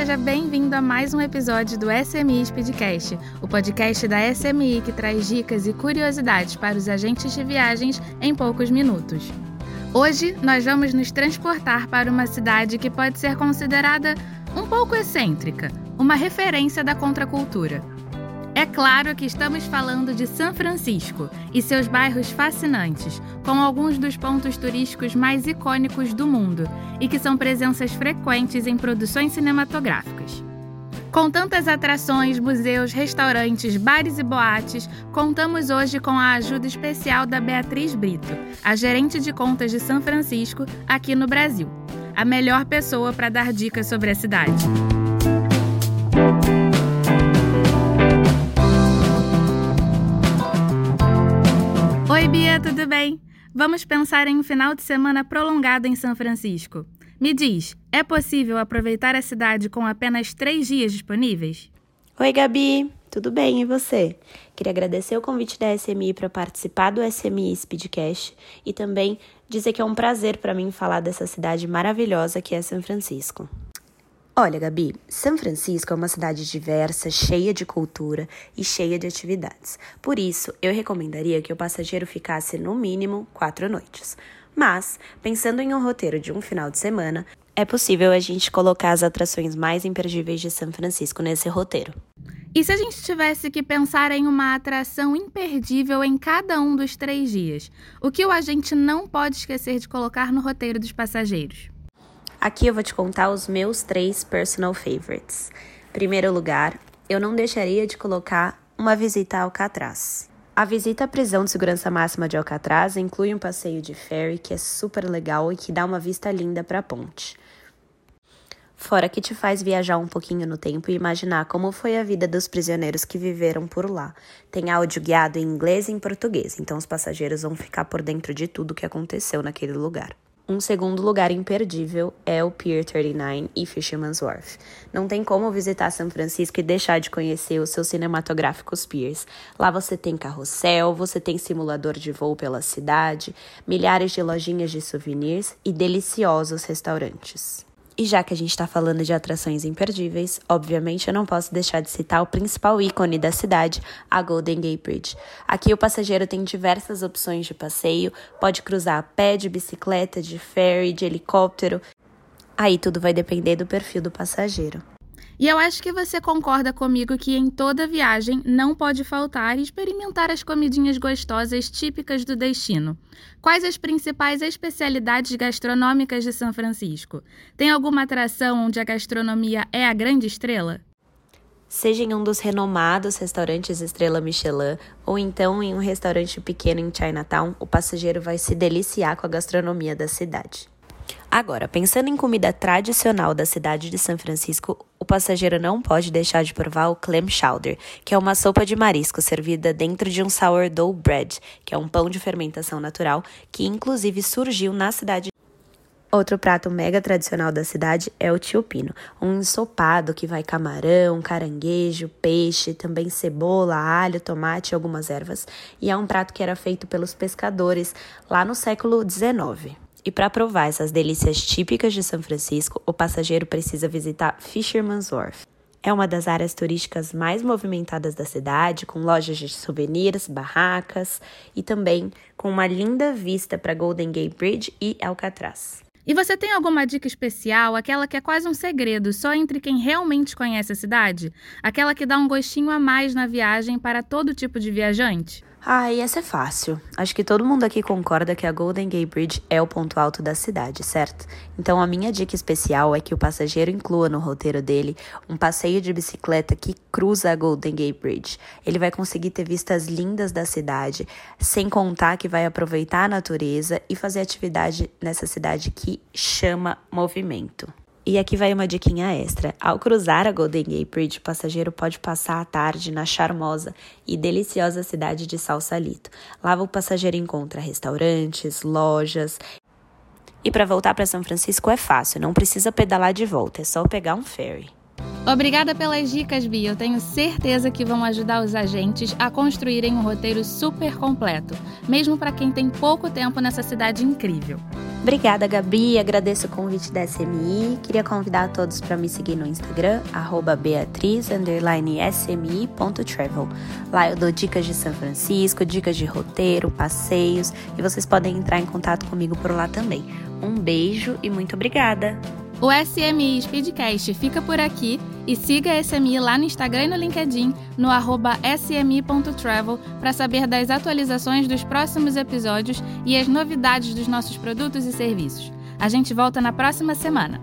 seja bem-vindo a mais um episódio do SMI Speedcast, o podcast da SMI que traz dicas e curiosidades para os agentes de viagens em poucos minutos. Hoje nós vamos nos transportar para uma cidade que pode ser considerada um pouco excêntrica, uma referência da contracultura. É claro que estamos falando de São Francisco e seus bairros fascinantes, com alguns dos pontos turísticos mais icônicos do mundo e que são presenças frequentes em produções cinematográficas. Com tantas atrações, museus, restaurantes, bares e boates, contamos hoje com a ajuda especial da Beatriz Brito, a gerente de contas de São Francisco aqui no Brasil. A melhor pessoa para dar dicas sobre a cidade. Bia, tudo bem? Vamos pensar em um final de semana prolongado em São Francisco. Me diz, é possível aproveitar a cidade com apenas três dias disponíveis? Oi, Gabi, tudo bem e você? Queria agradecer o convite da SMI para participar do SMI Speedcast e também dizer que é um prazer para mim falar dessa cidade maravilhosa que é São Francisco. Olha, Gabi, São Francisco é uma cidade diversa, cheia de cultura e cheia de atividades. Por isso, eu recomendaria que o passageiro ficasse no mínimo quatro noites. Mas, pensando em um roteiro de um final de semana, é possível a gente colocar as atrações mais imperdíveis de São Francisco nesse roteiro. E se a gente tivesse que pensar em uma atração imperdível em cada um dos três dias, o que o agente não pode esquecer de colocar no roteiro dos passageiros? Aqui eu vou te contar os meus três personal favorites. Primeiro lugar, eu não deixaria de colocar uma visita a Alcatraz. A visita à prisão de segurança máxima de Alcatraz inclui um passeio de ferry que é super legal e que dá uma vista linda para a ponte. Fora que te faz viajar um pouquinho no tempo e imaginar como foi a vida dos prisioneiros que viveram por lá. Tem áudio guiado em inglês e em português, então os passageiros vão ficar por dentro de tudo o que aconteceu naquele lugar. Um segundo lugar imperdível é o Pier 39 e Fisherman's Wharf. Não tem como visitar São Francisco e deixar de conhecer os seus cinematográficos piers. Lá você tem carrossel, você tem simulador de voo pela cidade, milhares de lojinhas de souvenirs e deliciosos restaurantes. E já que a gente está falando de atrações imperdíveis, obviamente eu não posso deixar de citar o principal ícone da cidade, a Golden Gate Bridge. Aqui o passageiro tem diversas opções de passeio, pode cruzar a pé, de bicicleta, de ferry, de helicóptero. Aí tudo vai depender do perfil do passageiro. E eu acho que você concorda comigo que em toda viagem não pode faltar experimentar as comidinhas gostosas típicas do destino. Quais as principais especialidades gastronômicas de São Francisco? Tem alguma atração onde a gastronomia é a grande estrela? Seja em um dos renomados restaurantes Estrela Michelin ou então em um restaurante pequeno em Chinatown, o passageiro vai se deliciar com a gastronomia da cidade. Agora, pensando em comida tradicional da cidade de São Francisco, o passageiro não pode deixar de provar o clam chowder, que é uma sopa de marisco servida dentro de um sourdough bread, que é um pão de fermentação natural que inclusive surgiu na cidade. Outro prato mega tradicional da cidade é o tio pino, um ensopado que vai camarão, caranguejo, peixe, também cebola, alho, tomate e algumas ervas, e é um prato que era feito pelos pescadores lá no século XIX. E para provar essas delícias típicas de São Francisco, o passageiro precisa visitar Fisherman's Wharf. É uma das áreas turísticas mais movimentadas da cidade, com lojas de souvenirs, barracas e também com uma linda vista para Golden Gate Bridge e Alcatraz. E você tem alguma dica especial, aquela que é quase um segredo, só entre quem realmente conhece a cidade? Aquela que dá um gostinho a mais na viagem para todo tipo de viajante? Ah, e essa é fácil. Acho que todo mundo aqui concorda que a Golden Gate Bridge é o ponto alto da cidade, certo? Então a minha dica especial é que o passageiro inclua no roteiro dele um passeio de bicicleta que cruza a Golden Gate Bridge. Ele vai conseguir ter vistas lindas da cidade, sem contar que vai aproveitar a natureza e fazer atividade nessa cidade que chama movimento. E aqui vai uma diquinha extra. Ao cruzar a Golden Gate Bridge, o passageiro pode passar a tarde na charmosa e deliciosa cidade de Salsalito. Lá o passageiro encontra restaurantes, lojas. E para voltar para São Francisco é fácil, não precisa pedalar de volta, é só pegar um ferry. Obrigada pelas dicas, Bia. Eu tenho certeza que vão ajudar os agentes a construírem um roteiro super completo, mesmo para quem tem pouco tempo nessa cidade incrível. Obrigada, Gabi. Agradeço o convite da SMI. Queria convidar todos para me seguir no Instagram, beatriz_smi.travel. Lá eu dou dicas de São Francisco, dicas de roteiro, passeios e vocês podem entrar em contato comigo por lá também. Um beijo e muito obrigada! O SMI Speedcast fica por aqui e siga a SMI lá no Instagram e no LinkedIn no smi.travel para saber das atualizações dos próximos episódios e as novidades dos nossos produtos e serviços. A gente volta na próxima semana.